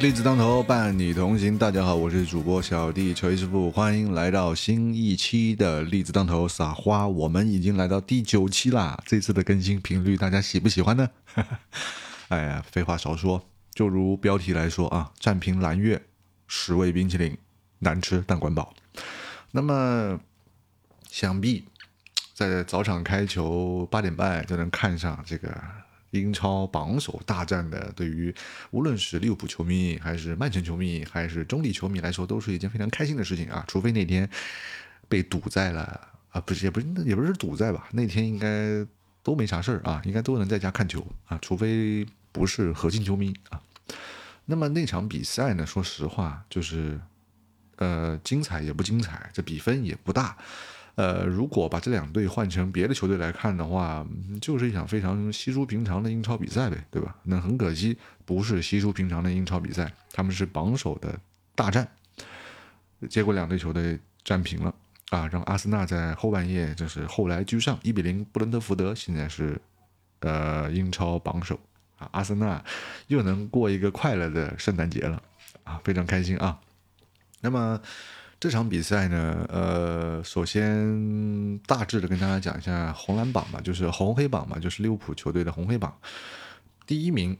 栗子当头，伴你同行。大家好，我是主播小弟锤师傅，欢迎来到新一期的栗子当头撒花。我们已经来到第九期啦，这次的更新频率大家喜不喜欢呢？哎呀，废话少说，就如标题来说啊，战平蓝月，十味冰淇淋，难吃但管饱。那么，想必在早场开球八点半就能看上这个。英超榜首大战的，对于无论是利物浦球迷，还是曼城球迷，还是中立球迷来说，都是一件非常开心的事情啊！除非那天被堵在了啊，不是，也不是，也不是堵在吧？那天应该都没啥事儿啊，应该都能在家看球啊，除非不是核心球迷啊。那么那场比赛呢？说实话，就是呃，精彩也不精彩，这比分也不大。呃，如果把这两队换成别的球队来看的话，就是一场非常稀疏平常的英超比赛呗，对吧？那很可惜，不是稀疏平常的英超比赛，他们是榜首的大战，结果两队球队战平了啊，让阿森纳在后半夜就是后来居上，一比零布伦特福德，现在是呃英超榜首啊，阿森纳又能过一个快乐的圣诞节了啊，非常开心啊。那么。这场比赛呢，呃，首先大致的跟大家讲一下红蓝榜嘛，就是红黑榜嘛，就是利物浦球队的红黑榜。第一名，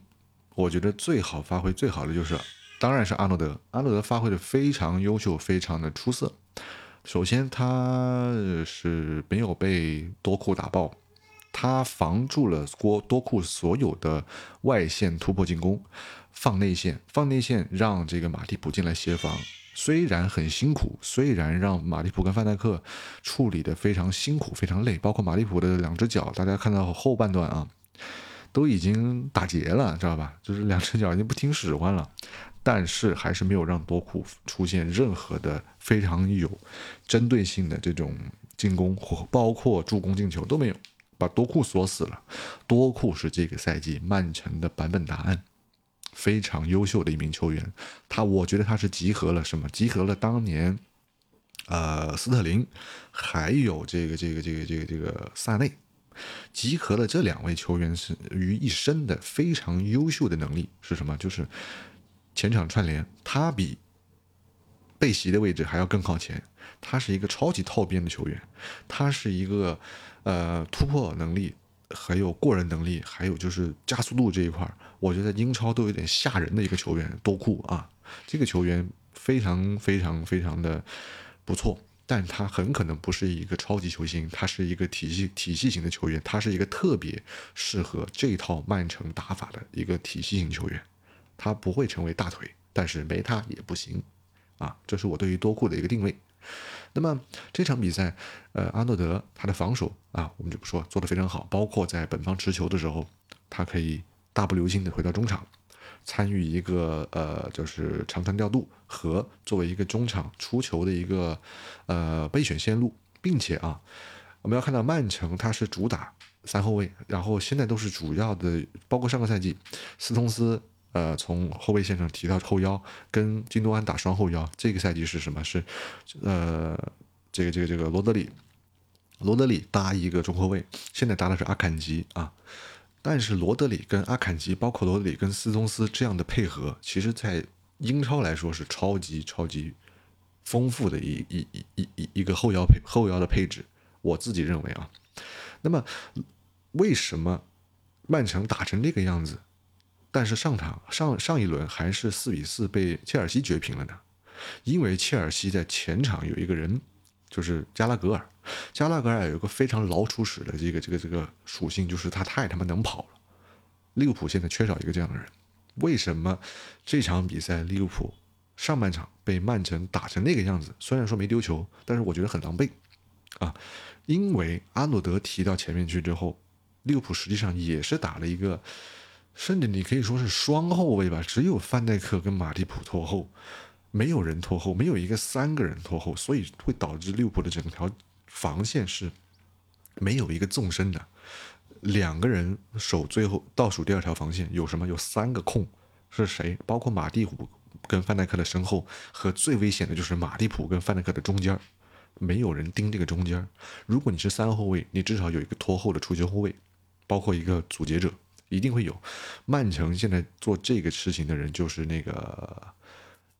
我觉得最好发挥最好的就是，当然是阿诺德。阿诺德发挥的非常优秀，非常的出色。首先他是没有被多库打爆，他防住了多多库所有的外线突破进攻，放内线，放内线让这个马蒂普进来协防。虽然很辛苦，虽然让马利普跟范戴克处理的非常辛苦、非常累，包括马利普的两只脚，大家看到后半段啊，都已经打结了，知道吧？就是两只脚已经不听使唤了，但是还是没有让多库出现任何的非常有针对性的这种进攻或包括助攻进球都没有，把多库锁死了。多库是这个赛季曼城的版本答案。非常优秀的一名球员，他我觉得他是集合了什么？集合了当年，呃，斯特林，还有这个这个这个这个这个萨内，集合了这两位球员是于一身的非常优秀的能力是什么？就是前场串联，他比贝席的位置还要更靠前，他是一个超级套边的球员，他是一个呃突破能力。还有过人能力，还有就是加速度这一块我觉得英超都有点吓人的一个球员多库啊，这个球员非常非常非常的不错，但他很可能不是一个超级球星，他是一个体系体系型的球员，他是一个特别适合这套曼城打法的一个体系型球员，他不会成为大腿，但是没他也不行啊，这是我对于多库的一个定位。那么这场比赛，呃，阿诺德他的防守啊，我们就不说，做得非常好。包括在本方持球的时候，他可以大步流星的回到中场，参与一个呃，就是长传调度和作为一个中场出球的一个呃备选线路，并且啊，我们要看到曼城他是主打三后卫，然后现在都是主要的，包括上个赛季斯通斯。呃，从后卫线上提到后腰，跟金多安打双后腰。这个赛季是什么？是，呃，这个这个这个罗德里，罗德里搭一个中后卫。现在搭的是阿坎吉啊。但是罗德里跟阿坎吉，包括罗德里跟斯通斯这样的配合，其实在英超来说是超级超级丰富的一一一一一一个后腰配后腰的配置。我自己认为啊，那么为什么曼城打成这个样子？但是上场上上一轮还是四比四被切尔西绝平了呢，因为切尔西在前场有一个人，就是加拉格尔，加拉格尔有一个非常老鼠屎的这个这个这个属性，就是他太他妈能跑了。利物浦现在缺少一个这样的人，为什么这场比赛利物浦上半场被曼城打成那个样子？虽然说没丢球，但是我觉得很狼狈啊，因为阿诺德提到前面去之后，利物浦实际上也是打了一个。甚至你可以说是双后卫吧，只有范戴克跟马蒂普拖后，没有人拖后，没有一个三个人拖后，所以会导致利物浦的整条防线是没有一个纵深的，两个人守最后倒数第二条防线，有什么？有三个空是谁？包括马蒂普跟范戴克的身后，和最危险的就是马蒂普跟范戴克的中间，没有人盯这个中间。如果你是三后卫，你至少有一个拖后的出球后卫，包括一个阻截者。一定会有。曼城现在做这个事情的人就是那个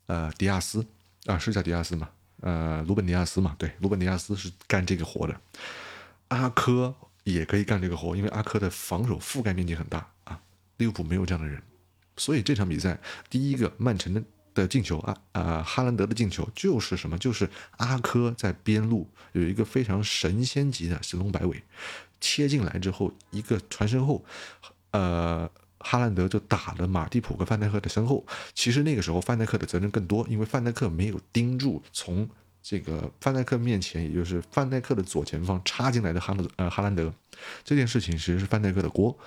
呃迪亚斯啊，是叫迪亚斯吗？呃，鲁本迪亚斯嘛，对，鲁本迪亚斯是干这个活的。阿科也可以干这个活，因为阿科的防守覆盖面积很大啊。利物浦没有这样的人，所以这场比赛第一个曼城的。的进球啊啊，哈兰德的进球就是什么？就是阿科在边路有一个非常神仙级的神龙摆尾，切进来之后一个传身后，呃，哈兰德就打了马蒂普和范戴克的身后。其实那个时候范戴克的责任更多，因为范戴克没有盯住从这个范戴克面前，也就是范戴克的左前方插进来的哈兰呃哈兰德，这件事情其实是范戴克的锅。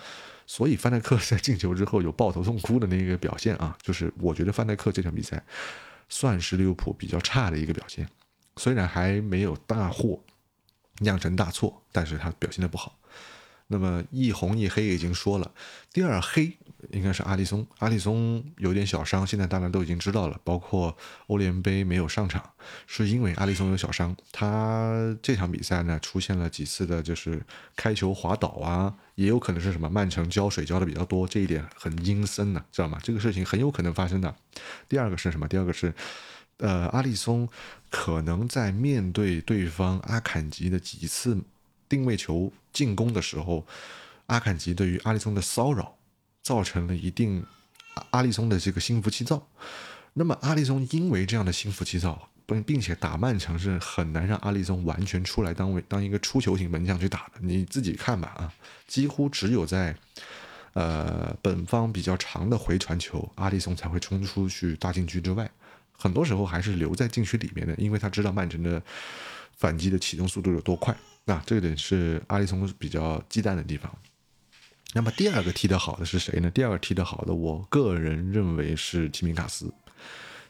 所以范戴克在进球之后有抱头痛哭的那个表现啊，就是我觉得范戴克这场比赛算是利物浦比较差的一个表现，虽然还没有大祸酿成大错，但是他表现的不好。那么一红一黑已经说了，第二黑应该是阿里松，阿里松有点小伤，现在大家都已经知道了。包括欧联杯没有上场，是因为阿里松有小伤。他这场比赛呢出现了几次的就是开球滑倒啊，也有可能是什么曼城浇水浇的比较多，这一点很阴森的，知道吗？这个事情很有可能发生的。第二个是什么？第二个是，呃，阿里松可能在面对对方阿坎吉的几次。定位球进攻的时候，阿坎吉对于阿里松的骚扰，造成了一定阿里松的这个心浮气躁。那么阿里松因为这样的心浮气躁，并并且打曼城是很难让阿里松完全出来当为当一个出球型门将去打的。你自己看吧啊，几乎只有在呃本方比较长的回传球，阿里松才会冲出去大禁区之外，很多时候还是留在禁区里面的，因为他知道曼城的反击的启动速度有多快。那这个点是阿里松比较忌惮的地方。那么第二个踢得好的是谁呢？第二个踢得好的，我个人认为是齐明卡斯。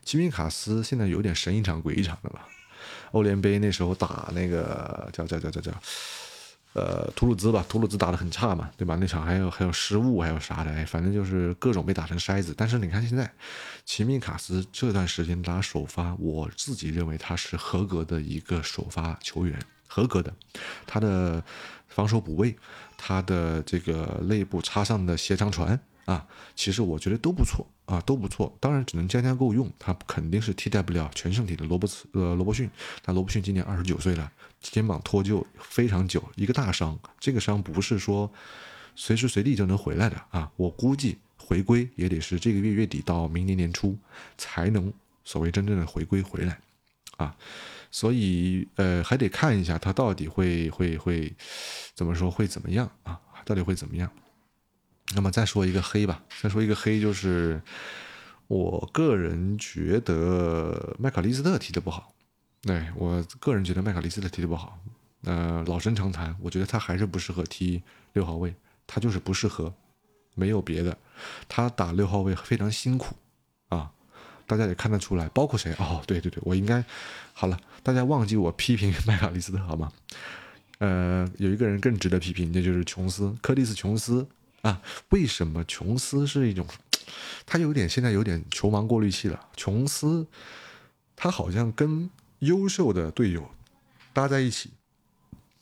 齐明卡斯现在有点神一场鬼一场的了。欧联杯那时候打那个叫叫叫叫叫。呃，图鲁兹吧，图鲁兹打得很差嘛，对吧？那场还有还有失误，还有啥的，哎，反正就是各种被打成筛子。但是你看现在，齐米卡斯这段时间打首发，我自己认为他是合格的一个首发球员，合格的。他的防守补位，他的这个内部插上的斜长传啊，其实我觉得都不错啊，都不错。当然只能将将够用，他肯定是替代不了全胜体的罗伯茨呃罗伯逊。但罗伯逊今年二十九岁了。肩膀脱臼非常久，一个大伤。这个伤不是说随时随地就能回来的啊！我估计回归也得是这个月月底到明年年初才能所谓真正的回归回来啊！所以呃，还得看一下他到底会会会怎么说会怎么样啊？到底会怎么样？那么再说一个黑吧，再说一个黑就是我个人觉得麦卡利斯特踢的不好。对我个人觉得麦卡利斯特踢得不好，呃，老生常谈，我觉得他还是不适合踢六号位，他就是不适合，没有别的，他打六号位非常辛苦，大家也看得出来，包括谁？哦，对对对，我应该好了，大家忘记我批评麦卡利斯特好吗？呃，有一个人更值得批评，那就是琼斯，柯蒂斯·琼斯啊，为什么琼斯是一种，他有点现在有点球盲过滤器了，琼斯，他好像跟。优秀的队友搭在一起，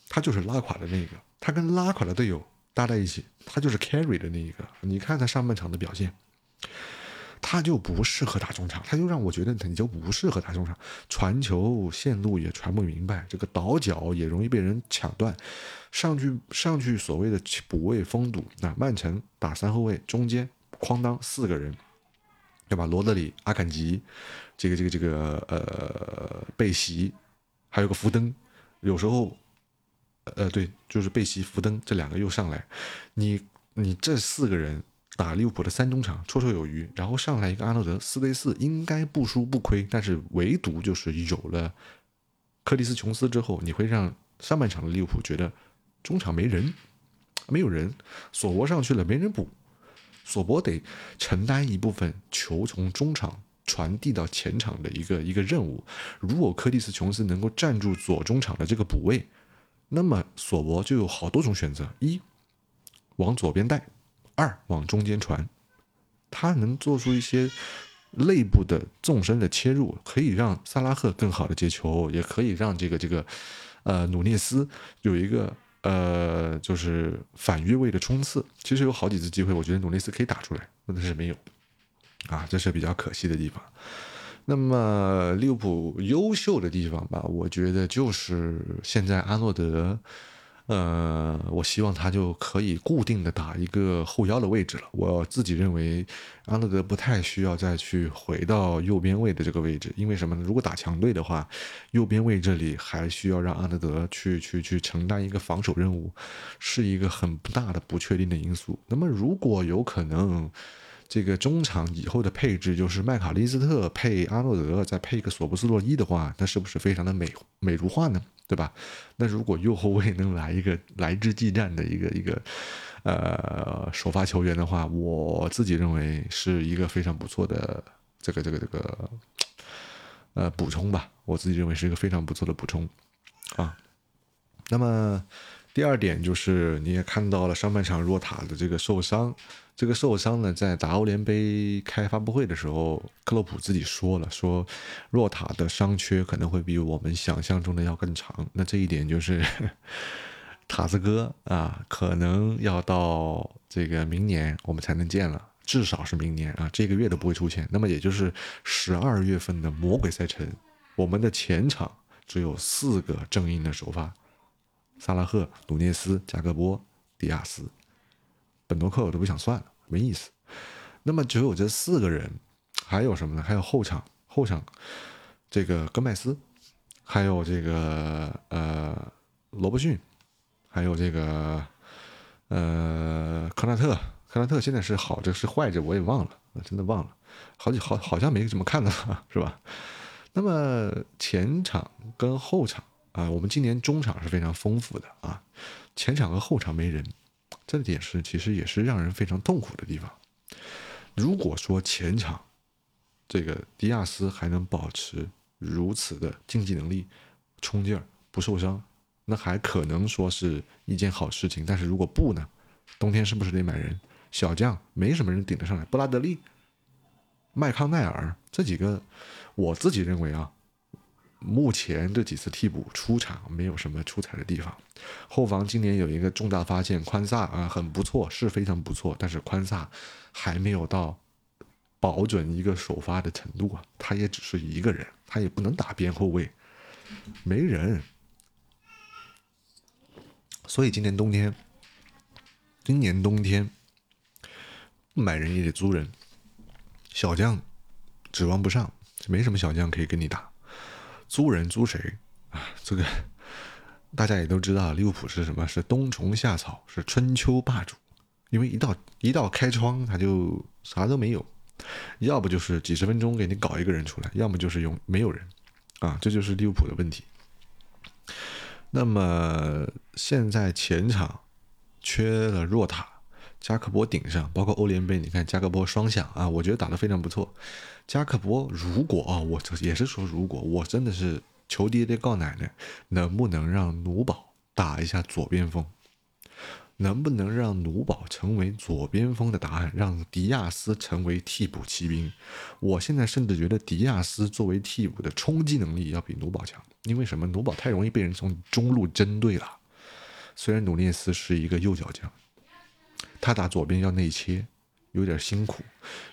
他就是拉垮的那个；他跟拉垮的队友搭在一起，他就是 carry 的那一个。你看他上半场的表现，他就不适合打中场，他就让我觉得你就不适合打中场。传球线路也传不明白，这个倒脚也容易被人抢断，上去上去所谓的补位封堵。那曼城打三后卫，中间哐当四个人。对吧？罗德里、阿坎吉，这个、这个、这个，呃，贝席，还有个福登，有时候，呃，对，就是贝席、福登这两个又上来，你你这四个人打利物浦的三中场绰绰有余，然后上来一个阿诺德，四对四应该不输不亏，但是唯独就是有了克里斯琼斯之后，你会让上半场的利物浦觉得中场没人，没有人，索博上去了，没人补。索博得承担一部分球从中场传递到前场的一个一个任务。如果柯蒂斯·琼斯能够站住左中场的这个补位，那么索博就有好多种选择：一往左边带，二往中间传。他能做出一些内部的纵深的切入，可以让萨拉赫更好的接球，也可以让这个这个呃努涅斯有一个呃，就是反越位的冲刺，其实有好几次机会，我觉得努涅斯可以打出来，但是没有，啊，这是比较可惜的地方。那么利物浦优秀的地方吧，我觉得就是现在阿诺德。呃，我希望他就可以固定的打一个后腰的位置了。我自己认为，阿德德不太需要再去回到右边位的这个位置，因为什么呢？如果打强队的话，右边位这里还需要让阿德德去去去承担一个防守任务，是一个很不大的不确定的因素。那么如果有可能。这个中场以后的配置就是麦卡利斯特配阿诺德，再配一个索布斯洛伊的话，那是不是非常的美美如画呢？对吧？那如果右后卫能来一个来之即战的一个一个呃首发球员的话，我自己认为是一个非常不错的这个这个这个呃补充吧。我自己认为是一个非常不错的补充啊。那么第二点就是你也看到了上半场若塔的这个受伤。这个受伤呢，在打欧联杯开发布会的时候，克洛普自己说了，说若塔的伤缺可能会比我们想象中的要更长。那这一点就是 塔子哥啊，可能要到这个明年我们才能见了，至少是明年啊，这个月都不会出现。那么也就是十二月份的魔鬼赛程，我们的前场只有四个正印的首发：萨拉赫、努涅斯、加格波、迪亚斯。本多克我都不想算了，没意思。那么只有这四个人，还有什么呢？还有后场，后场这个戈麦斯，还有这个呃罗伯逊，还有这个呃科纳特。科纳特现在是好着是坏着，我也忘了，真的忘了，好几好好像没怎么看到，是吧？那么前场跟后场啊，我们今年中场是非常丰富的啊，前场和后场没人。这点是其实也是让人非常痛苦的地方。如果说前场这个迪亚斯还能保持如此的竞技能力、冲劲儿不受伤，那还可能说是一件好事情。但是如果不呢？冬天是不是得买人？小将没什么人顶得上来，布拉德利、麦康奈尔这几个，我自己认为啊。目前这几次替补出场没有什么出彩的地方，后防今年有一个重大发现，宽萨啊很不错，是非常不错，但是宽萨还没有到保准一个首发的程度啊，他也只是一个人，他也不能打边后卫，没人，所以今年冬天，今年冬天不买人也得租人，小将指望不上，没什么小将可以跟你打。租人租谁啊？这个大家也都知道，利物浦是什么？是冬虫夏草，是春秋霸主。因为一到一到开窗，他就啥都没有，要不就是几十分钟给你搞一个人出来，要么就是用没有人啊，这就是利物浦的问题。那么现在前场缺了若塔。加克波顶上，包括欧联杯，你看加克波双响啊，我觉得打得非常不错。加克波如果啊，我也是说如果，我真的是求爹爹告奶奶，能不能让努宝打一下左边锋？能不能让努宝成为左边锋的答案，让迪亚斯成为替补骑兵？我现在甚至觉得迪亚斯作为替补的冲击能力要比努宝强，因为什么？努宝太容易被人从中路针对了。虽然努涅斯是一个右脚将。他打左边要内切，有点辛苦，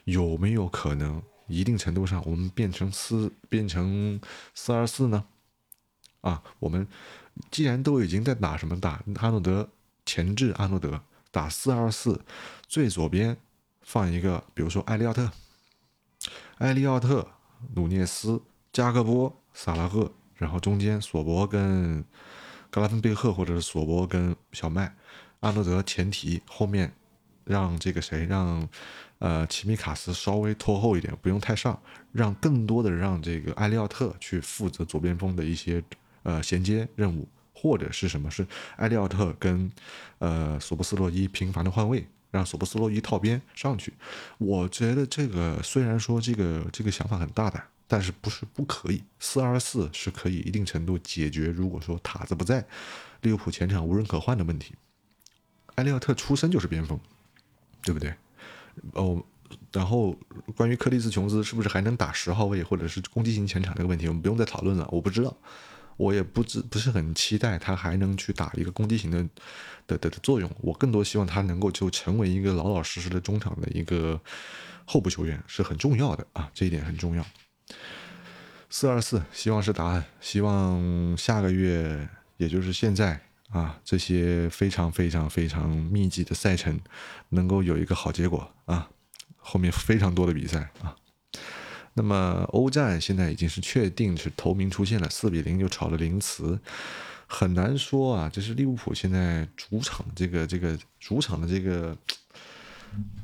有没有可能一定程度上我们变成四变成四二四呢？啊，我们既然都已经在打什么打阿诺德前置阿诺德打四二四，最左边放一个，比如说埃利奥特，埃利奥特、努涅斯、加克波、萨拉赫，然后中间索博跟格拉芬贝赫或者是索博跟小麦，阿诺德前提后面。让这个谁让，呃，齐米卡斯稍微拖后一点，不用太上，让更多的让这个埃利奥特去负责左边锋的一些呃衔接任务，或者是什么是埃利奥特跟呃索布斯洛伊频繁的换位，让索布斯洛伊套边上去。我觉得这个虽然说这个这个想法很大胆，但是不是不可以，四二四是可以一定程度解决。如果说塔子不在，利物浦前场无人可换的问题。埃利奥特出身就是边锋。对不对？哦，然后关于克里斯琼斯是不是还能打十号位或者是攻击型前场这个问题，我们不用再讨论了。我不知道，我也不知不是很期待他还能去打一个攻击型的的的的作用。我更多希望他能够就成为一个老老实实的中场的一个候补球员，是很重要的啊，这一点很重要。四二四，希望是答案。希望下个月，也就是现在啊，这些非常非常非常密集的赛程，能够有一个好结果啊。后面非常多的比赛啊。那么欧战现在已经是确定是头名出现了，四比零就炒了林茨，很难说啊。这是利物浦现在主场这个这个主场的这个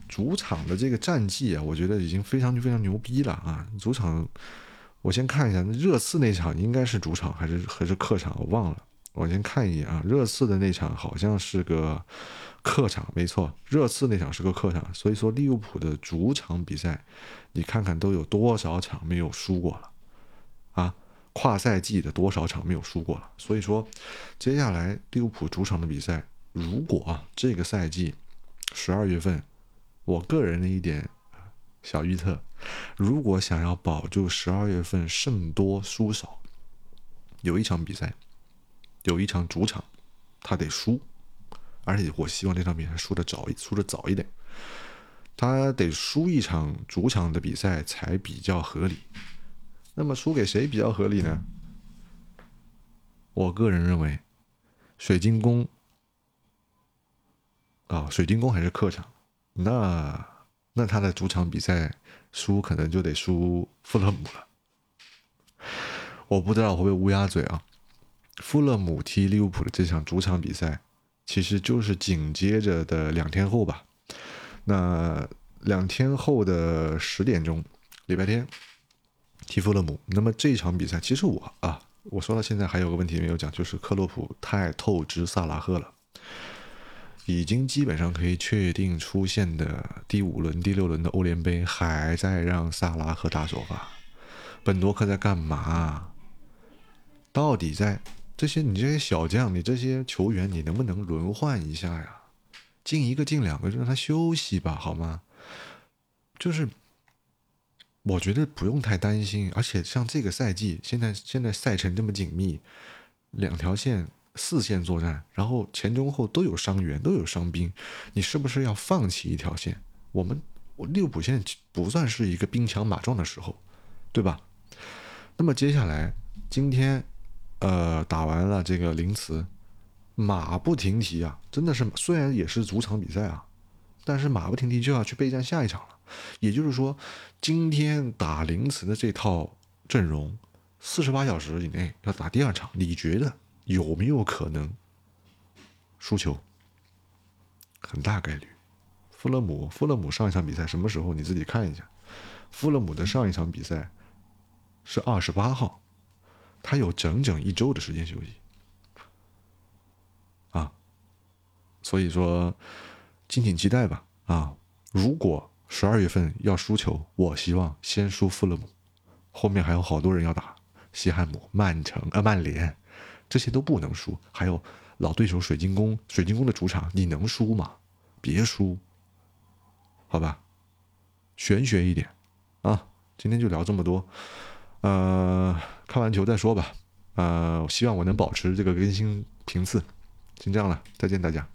主场的这个战绩啊，我觉得已经非常非常牛逼了啊，主场。我先看一下，热刺那场应该是主场还是还是客场？我忘了。我先看一眼啊，热刺的那场好像是个客场，没错，热刺那场是个客场。所以说利物浦的主场比赛，你看看都有多少场没有输过了啊？跨赛季的多少场没有输过了？所以说，接下来利物浦主场的比赛，如果这个赛季十二月份，我个人的一点。小预测，如果想要保住十二月份胜多输少，有一场比赛，有一场主场，他得输，而且我希望这场比赛输的早，输的早一点，他得输一场主场的比赛才比较合理。那么输给谁比较合理呢？我个人认为，水晶宫啊，水晶宫还是客场，那。那他的主场比赛输可能就得输富勒姆了，我不知道会不会乌鸦嘴啊。富勒姆踢利物浦的这场主场比赛，其实就是紧接着的两天后吧。那两天后的十点钟，礼拜天踢富勒姆。那么这场比赛，其实我啊，我说到现在还有个问题没有讲，就是克洛普太透支萨拉赫了。已经基本上可以确定出现的第五轮、第六轮的欧联杯，还在让萨拉赫打首发。本多克在干嘛？到底在这些你这些小将、你这些球员，你能不能轮换一下呀？进一个、进两个，让他休息吧，好吗？就是我觉得不用太担心，而且像这个赛季，现在现在赛程这么紧密，两条线。四线作战，然后前中后都有伤员，都有伤兵，你是不是要放弃一条线？我们利物浦现在不算是一个兵强马壮的时候，对吧？那么接下来今天，呃，打完了这个林茨，马不停蹄啊，真的是虽然也是主场比赛啊，但是马不停蹄就要去备战下一场了。也就是说，今天打林茨的这套阵容，四十八小时以内要打第二场，你觉得？有没有可能输球？很大概率。富勒姆，富勒姆上一场比赛什么时候？你自己看一下。富勒姆的上一场比赛是二十八号，他有整整一周的时间休息。啊，所以说，敬请期待吧。啊，如果十二月份要输球，我希望先输富勒姆，后面还有好多人要打西汉姆、曼城、呃曼联。这些都不能输，还有老对手水晶宫，水晶宫的主场你能输吗？别输，好吧，玄学一点啊。今天就聊这么多，呃，看完球再说吧。呃，希望我能保持这个更新频次。先这样了，再见大家。